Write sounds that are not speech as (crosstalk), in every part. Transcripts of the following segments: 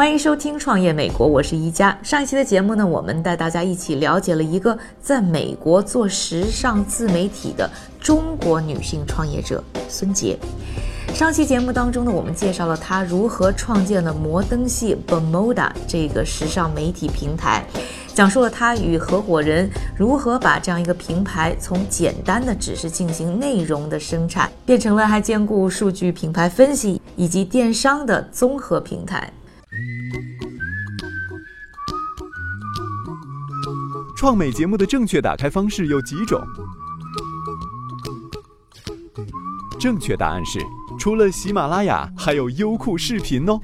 欢迎收听《创业美国》，我是一加。上一期的节目呢，我们带大家一起了解了一个在美国做时尚自媒体的中国女性创业者孙杰。上期节目当中呢，我们介绍了她如何创建了摩登系 Bermuda 这个时尚媒体平台，讲述了她与合伙人如何把这样一个平台从简单的只是进行内容的生产，变成了还兼顾数据、品牌分析以及电商的综合平台。创美节目的正确打开方式有几种？正确答案是，除了喜马拉雅，还有优酷视频哦。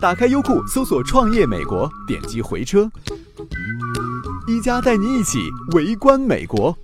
打开优酷，搜索“创业美国”，点击回车，一加带你一起围观美国。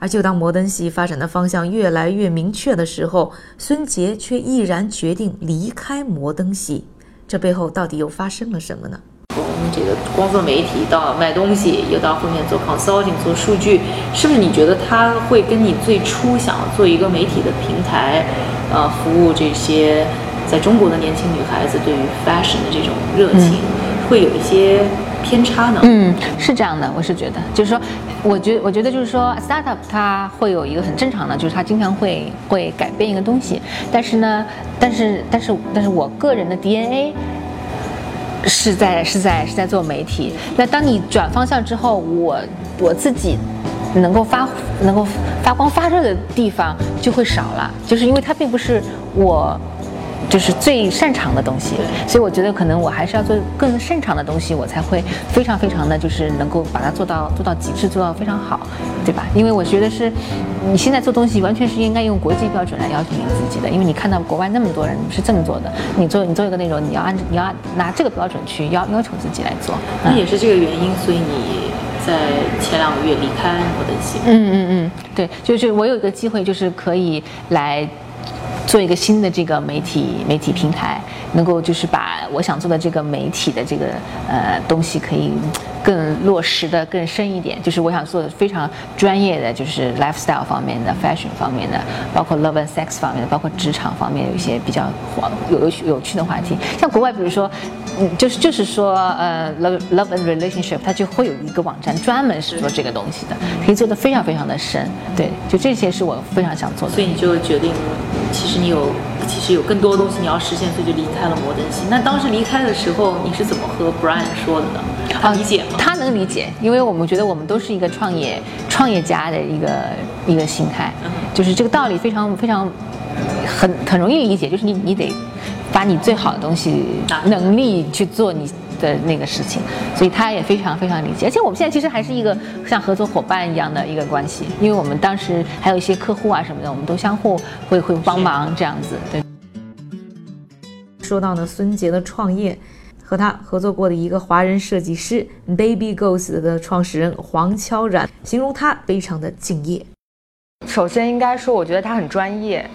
而就当摩登系发展的方向越来越明确的时候，孙杰却毅然决定离开摩登系。这背后到底又发生了什么呢？从这个光做媒体到卖东西，又到后面做 consulting 做数据，是不是你觉得他会跟你最初想要做一个媒体的平台，呃，服务这些在中国的年轻女孩子对于 fashion 的这种热情，会有一些偏差呢？嗯，是这样的，我是觉得，就是说。我觉我觉得就是说，startup 它会有一个很正常的，就是它经常会会改变一个东西，但是呢，但是但是但是我个人的 DNA 是在是在是在做媒体。那当你转方向之后，我我自己能够发能够发光发热的地方就会少了，就是因为它并不是我。就是最擅长的东西，所以我觉得可能我还是要做更擅长的东西，我才会非常非常的就是能够把它做到做到极致，做到非常好，对吧？因为我觉得是，你现在做东西完全是应该用国际标准来要求你自己的，因为你看到国外那么多人是这么做的，你做你做一个内容，你要按你要拿这个标准去要要求自己来做。那也是这个原因，所以你在前两个月离开摩登西。嗯嗯嗯，对，就是我有一个机会，就是可以来。做一个新的这个媒体媒体平台，能够就是把我想做的这个媒体的这个呃东西可以更落实的更深一点，就是我想做的非常专业的，就是 lifestyle 方面的、fashion 方面的，包括 love and sex 方面的，包括职场方面有一些比较有有有趣的话题。像国外，比如说，嗯，就是就是说，呃，love love and relationship，它就会有一个网站专门是做这个东西的，可以做的非常非常的深。对，就这些是我非常想做的。所以你就决定，其实。你有，其实有更多的东西你要实现，所以就离开了摩登系。那当时离开的时候，你是怎么和 Brian 说的呢？他理解吗？他能理解，因为我们觉得我们都是一个创业创业家的一个一个心态，就是这个道理非常非常很很容易理解，就是你你得把你最好的东西能力去做你。的那个事情，所以他也非常非常理解，而且我们现在其实还是一个像合作伙伴一样的一个关系，因为我们当时还有一些客户啊什么的，我们都相互会会帮忙这样子。对。说到呢，孙杰的创业，和他合作过的一个华人设计师 Baby Ghost 的创始人黄悄然，形容他非常的敬业。首先应该说，我觉得他很专业。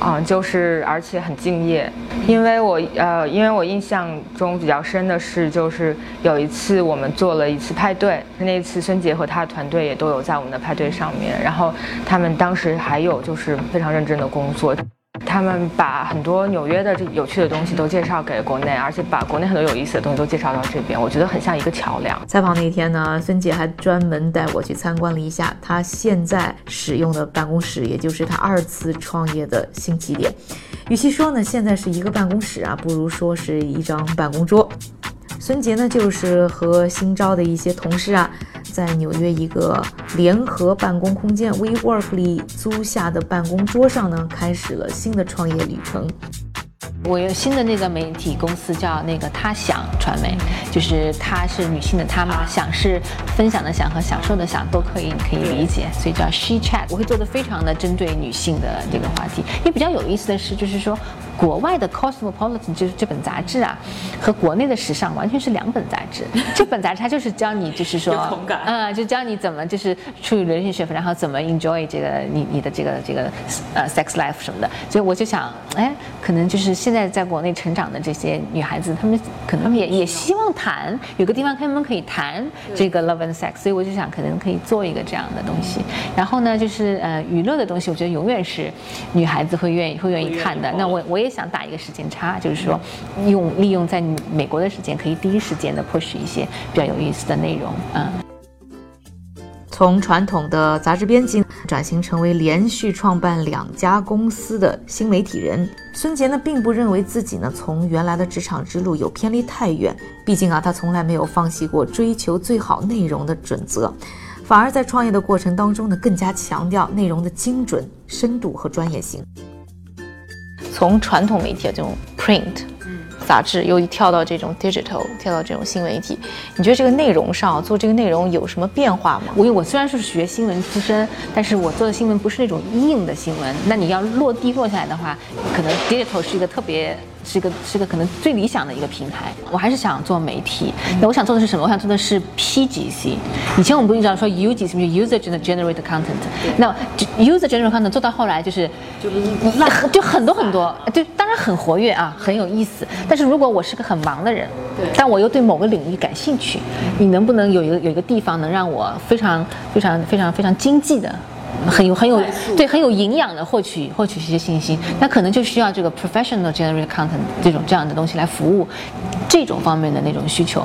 啊，就是而且很敬业，因为我呃，因为我印象中比较深的是，就是有一次我们做了一次派对，那一次孙杰和他的团队也都有在我们的派对上面，然后他们当时还有就是非常认真的工作。他们把很多纽约的这有趣的东西都介绍给国内，而且把国内很多有意思的东西都介绍到这边，我觉得很像一个桥梁。采访那天呢，孙姐还专门带我去参观了一下她现在使用的办公室，也就是她二次创业的新起点。与其说呢现在是一个办公室啊，不如说是一张办公桌。孙杰呢，就是和新招的一些同事啊，在纽约一个联合办公空间 WeWork 里租下的办公桌上呢，开始了新的创业旅程。我有新的那个媒体公司叫那个他想传媒，就是她是女性的她嘛，想是分享的想和享受的享都可以，你可以理解，所以叫 She Chat。我会做的非常的针对女性的这个话题。也比较有意思的是，就是说国外的 Cosmopolitan 就是这本杂志啊，和国内的时尚完全是两本杂志。(laughs) 这本杂志它就是教你，就是说，有同感嗯，就教你怎么就是处于 relationship，然后怎么 enjoy 这个你你的这个这个呃 sex life 什么的。所以我就想，哎，可能就是现在在国内成长的这些女孩子，她们可能也也希望谈有个地方她们可以谈这个 love and sex，所以我就想可能可以做一个这样的东西。然后呢，就是呃娱乐的东西，我觉得永远是女孩子会愿意会愿意看的。那我我也想打一个时间差，就是说用利用在美国的时间，可以第一时间的 push 一些比较有意思的内容，嗯。从传统的杂志编辑转型成为连续创办两家公司的新媒体人，孙杰呢并不认为自己呢从原来的职场之路有偏离太远，毕竟啊他从来没有放弃过追求最好内容的准则，反而在创业的过程当中呢更加强调内容的精准、深度和专业性。从传统媒体的这种 print 杂志，又跳到这种 digital，跳到这种新媒体，你觉得这个内容上做这个内容有什么变化吗？我我虽然是学新闻出身，但是我做的新闻不是那种硬的新闻。那你要落地落下来的话，可能 digital 是一个特别。是一个是一个可能最理想的一个平台，我还是想做媒体。那我想做的是什么？我想做的是 PGC。以前我们不经常说 UGC，就是 User Generated Content。那 User Generated Content 做到后来就是就就很多很多，就当然很活跃啊，很有意思。但是如果我是个很忙的人，但我又对某个领域感兴趣，你能不能有一个有一个地方能让我非常非常非常非常经济的？很有很有对很有营养的获取获取一些信息，那可能就需要这个 professional generated content 这种这样的东西来服务这种方面的那种需求，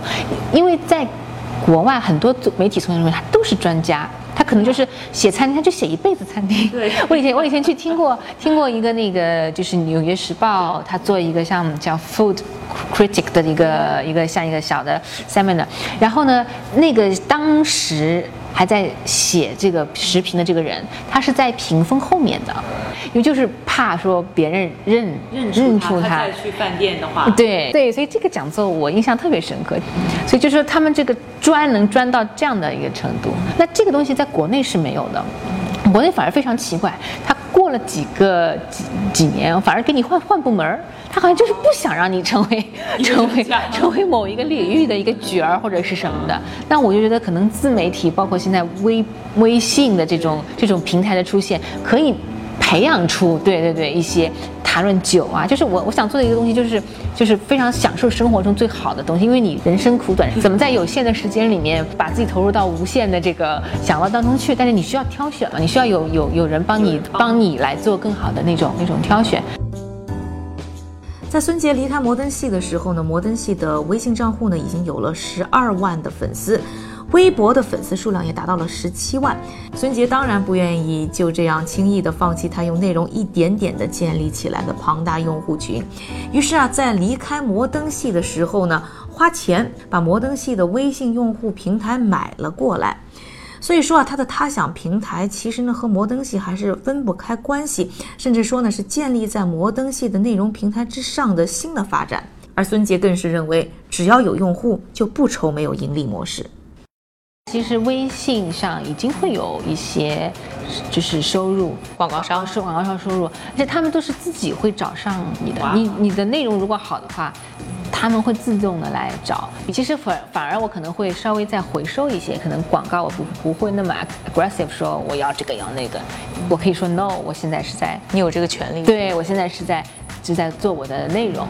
因为在国外很多媒体从业人员他都是专家，他可能就是写餐厅他就写一辈子餐厅。对，(laughs) 我以前我以前去听过听过一个那个就是纽约时报他做一个像叫 food critic 的一个一个像一个小的 seminar，然后呢那个当时。还在写这个视频的这个人，他是在屏风后面的，因为就是怕说别人认认出他，再去饭店的话，对对，所以这个讲座我印象特别深刻。所以就是说他们这个专能专到这样的一个程度，那这个东西在国内是没有的，国内反而非常奇怪，他过了几个几几年，反而给你换换部门儿。他好像就是不想让你成为 (laughs) 成为成为某一个领域的一个角儿或者是什么的。但我就觉得，可能自媒体，包括现在微微信的这种这种平台的出现，可以培养出对对对一些谈论酒啊，就是我我想做的一个东西，就是就是非常享受生活中最好的东西。因为你人生苦短，怎么在有限的时间里面把自己投入到无限的这个享乐当中去？但是你需要挑选嘛，你需要有有有人帮你帮你来做更好的那种那种挑选。在孙杰离开摩登系的时候呢，摩登系的微信账户呢已经有了十二万的粉丝，微博的粉丝数量也达到了十七万。孙杰当然不愿意就这样轻易的放弃他用内容一点点的建立起来的庞大用户群，于是啊，在离开摩登系的时候呢，花钱把摩登系的微信用户平台买了过来。所以说啊，他的他想平台其实呢和摩登系还是分不开关系，甚至说呢是建立在摩登系的内容平台之上的新的发展。而孙杰更是认为，只要有用户，就不愁没有盈利模式。其实微信上已经会有一些就是收入，广告商是广告商收入，而且他们都是自己会找上你的。你你的内容如果好的话。他们会自动的来找，其实反反而我可能会稍微再回收一些，可能广告我不不会那么 aggressive 说我要这个要那个，我可以说 no，我现在是在你有这个权利，对我现在是在是在做我的内容，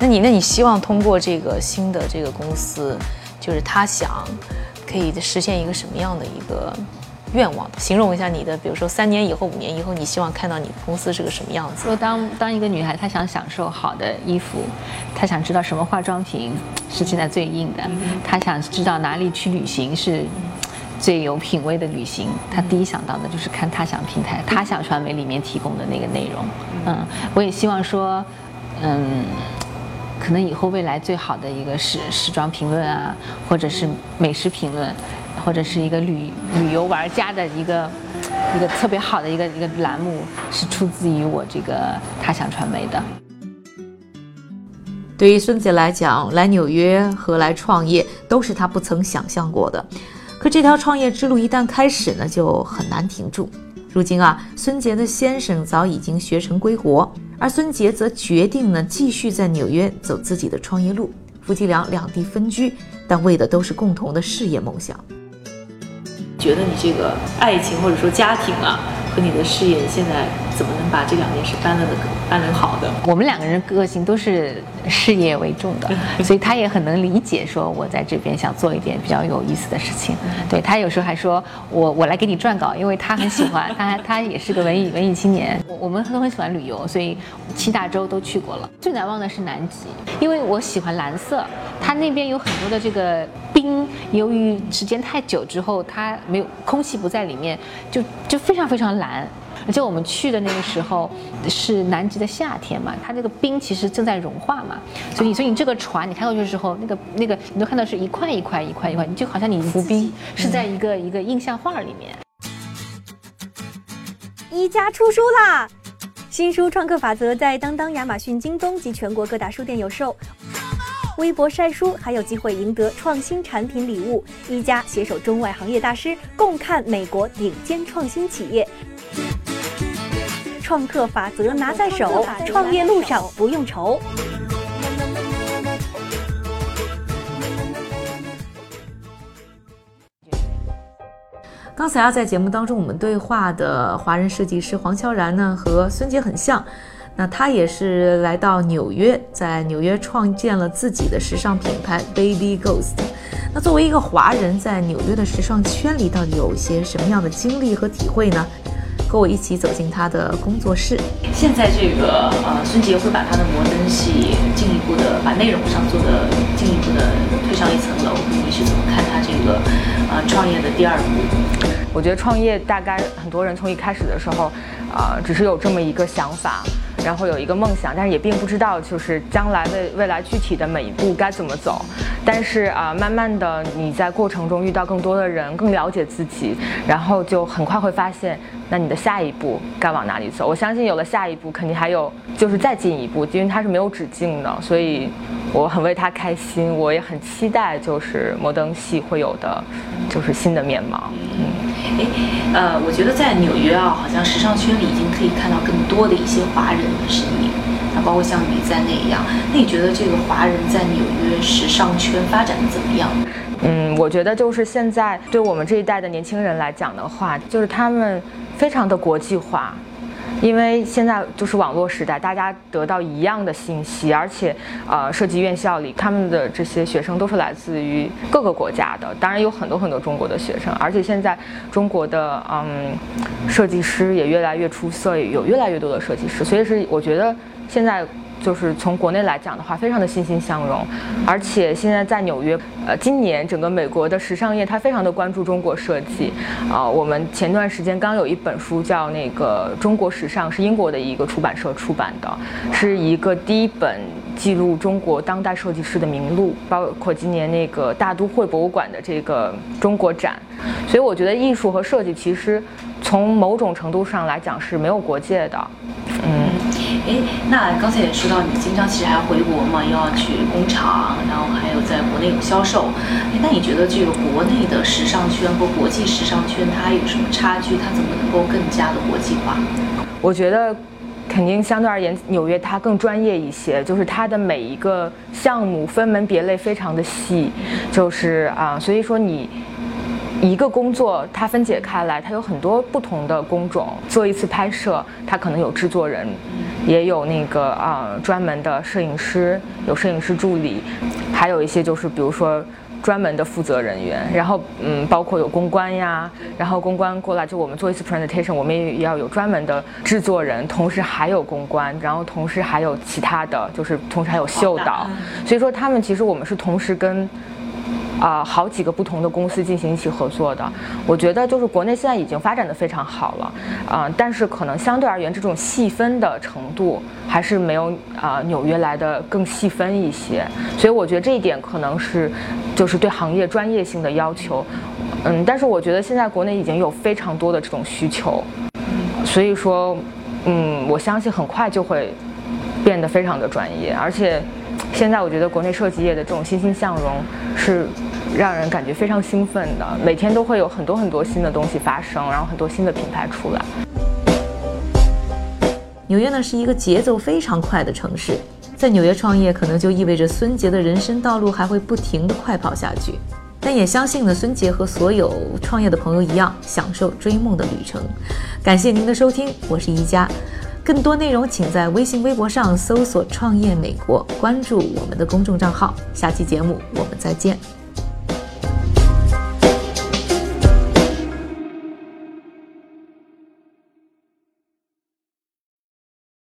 那你那你希望通过这个新的这个公司，就是他想可以实现一个什么样的一个？愿望，形容一下你的，比如说三年以后、五年以后，你希望看到你的公司是个什么样子？说当当一个女孩，她想享受好的衣服，她想知道什么化妆品是现在最硬的，她想知道哪里去旅行是最有品位的旅行，她第一想到的就是看他想平台、他想传媒里面提供的那个内容。嗯，我也希望说，嗯，可能以后未来最好的一个时时装评论啊，或者是美食评论。或者是一个旅旅游玩家的一个一个特别好的一个一个栏目，是出自于我这个他想传媒的。对于孙姐来讲，来纽约和来创业都是她不曾想象过的。可这条创业之路一旦开始呢，就很难停住。如今啊，孙杰的先生早已经学成归国，而孙杰则决定呢继续在纽约走自己的创业路。夫妻俩两地分居，但为的都是共同的事业梦想。觉得你这个爱情或者说家庭啊？和你的事业现在怎么能把这两件事办了的搬了好的？我们两个人个性都是事业为重的，(laughs) 所以他也很能理解，说我在这边想做一点比较有意思的事情。对他有时候还说我我来给你撰稿，因为他很喜欢，他他也是个文艺文艺青年。我我们都很喜欢旅游，所以七大洲都去过了。最难忘的是南极，因为我喜欢蓝色，它那边有很多的这个冰，由于时间太久之后，它没有空气不在里面，就就非常非常蓝。蓝，而且我们去的那个时候是南极的夏天嘛，它那个冰其实正在融化嘛，所以所以你这个船你开过去的时候，那个那个你都看到是一块一块一块一块，你就好像你浮冰是在一个一个印象画里面。一家出书啦！新书《创客法则》在当当、亚马逊、京东及全国各大书店有售。微博晒书还有机会赢得创新产品礼物。一加携手中外行业大师，共看美国顶尖创新企业。创客法则拿在手，创业路上不用愁。刚才啊，在节目当中我们对话的华人设计师黄乔然呢，和孙杰很像。那他也是来到纽约，在纽约创建了自己的时尚品牌 Baby Ghost。那作为一个华人，在纽约的时尚圈里，到底有些什么样的经历和体会呢？和我一起走进他的工作室。现在这个呃，孙杰会把他的摩登系进一步的把内容上做的进一步的推上一层楼。你是怎么看他这个呃创业的第二步？我觉得创业大概很多人从一开始的时候，啊，只是有这么一个想法。然后有一个梦想，但是也并不知道就是将来的未来具体的每一步该怎么走。但是啊，慢慢的你在过程中遇到更多的人，更了解自己，然后就很快会发现，那你的下一步该往哪里走？我相信有了下一步，肯定还有就是再进一步，因为它是没有止境的。所以我很为他开心，我也很期待就是摩登系会有的，就是新的面貌。嗯。哎，呃，我觉得在纽约啊，好像时尚圈里已经可以看到更多的一些华人的身影，那包括像你在内一样。那你觉得这个华人在纽约时尚圈发展的怎么样？嗯，我觉得就是现在对我们这一代的年轻人来讲的话，就是他们非常的国际化。因为现在就是网络时代，大家得到一样的信息，而且，呃，设计院校里他们的这些学生都是来自于各个国家的，当然有很多很多中国的学生，而且现在中国的嗯设计师也越来越出色，有越来越多的设计师，所以是我觉得现在。就是从国内来讲的话，非常的欣欣向荣，而且现在在纽约，呃，今年整个美国的时尚业它非常的关注中国设计，啊，我们前段时间刚有一本书叫那个中国时尚，是英国的一个出版社出版的，是一个第一本记录中国当代设计师的名录，包括今年那个大都会博物馆的这个中国展，所以我觉得艺术和设计其实从某种程度上来讲是没有国界的，哎，那刚才也说到你经常其实还要回国嘛，又要去工厂，然后还有在国内有销售。哎，那你觉得这个国内的时尚圈和国际时尚圈它有什么差距？它怎么能够更加的国际化？我觉得，肯定相对而言，纽约它更专业一些，就是它的每一个项目分门别类非常的细，就是啊，所以说你。一个工作它分解开来，它有很多不同的工种。做一次拍摄，它可能有制作人，也有那个啊专门的摄影师，有摄影师助理，还有一些就是比如说专门的负责人员。然后嗯，包括有公关呀，然后公关过来就我们做一次 presentation，我们也要有专门的制作人，同时还有公关，然后同时还有其他的就是同时还有秀导。所以说他们其实我们是同时跟。啊，好几个不同的公司进行一起合作的，我觉得就是国内现在已经发展的非常好了，啊，但是可能相对而言，这种细分的程度还是没有啊纽约来的更细分一些，所以我觉得这一点可能是就是对行业专业性的要求，嗯，但是我觉得现在国内已经有非常多的这种需求，所以说，嗯，我相信很快就会变得非常的专业，而且。现在我觉得国内设计业的这种欣欣向荣是让人感觉非常兴奋的，每天都会有很多很多新的东西发生，然后很多新的品牌出来。纽约呢是一个节奏非常快的城市，在纽约创业可能就意味着孙杰的人生道路还会不停的快跑下去。但也相信呢，孙杰和所有创业的朋友一样，享受追梦的旅程。感谢您的收听，我是宜佳。更多内容请在微信、微博上搜索“创业美国”，关注我们的公众账号。下期节目我们再见。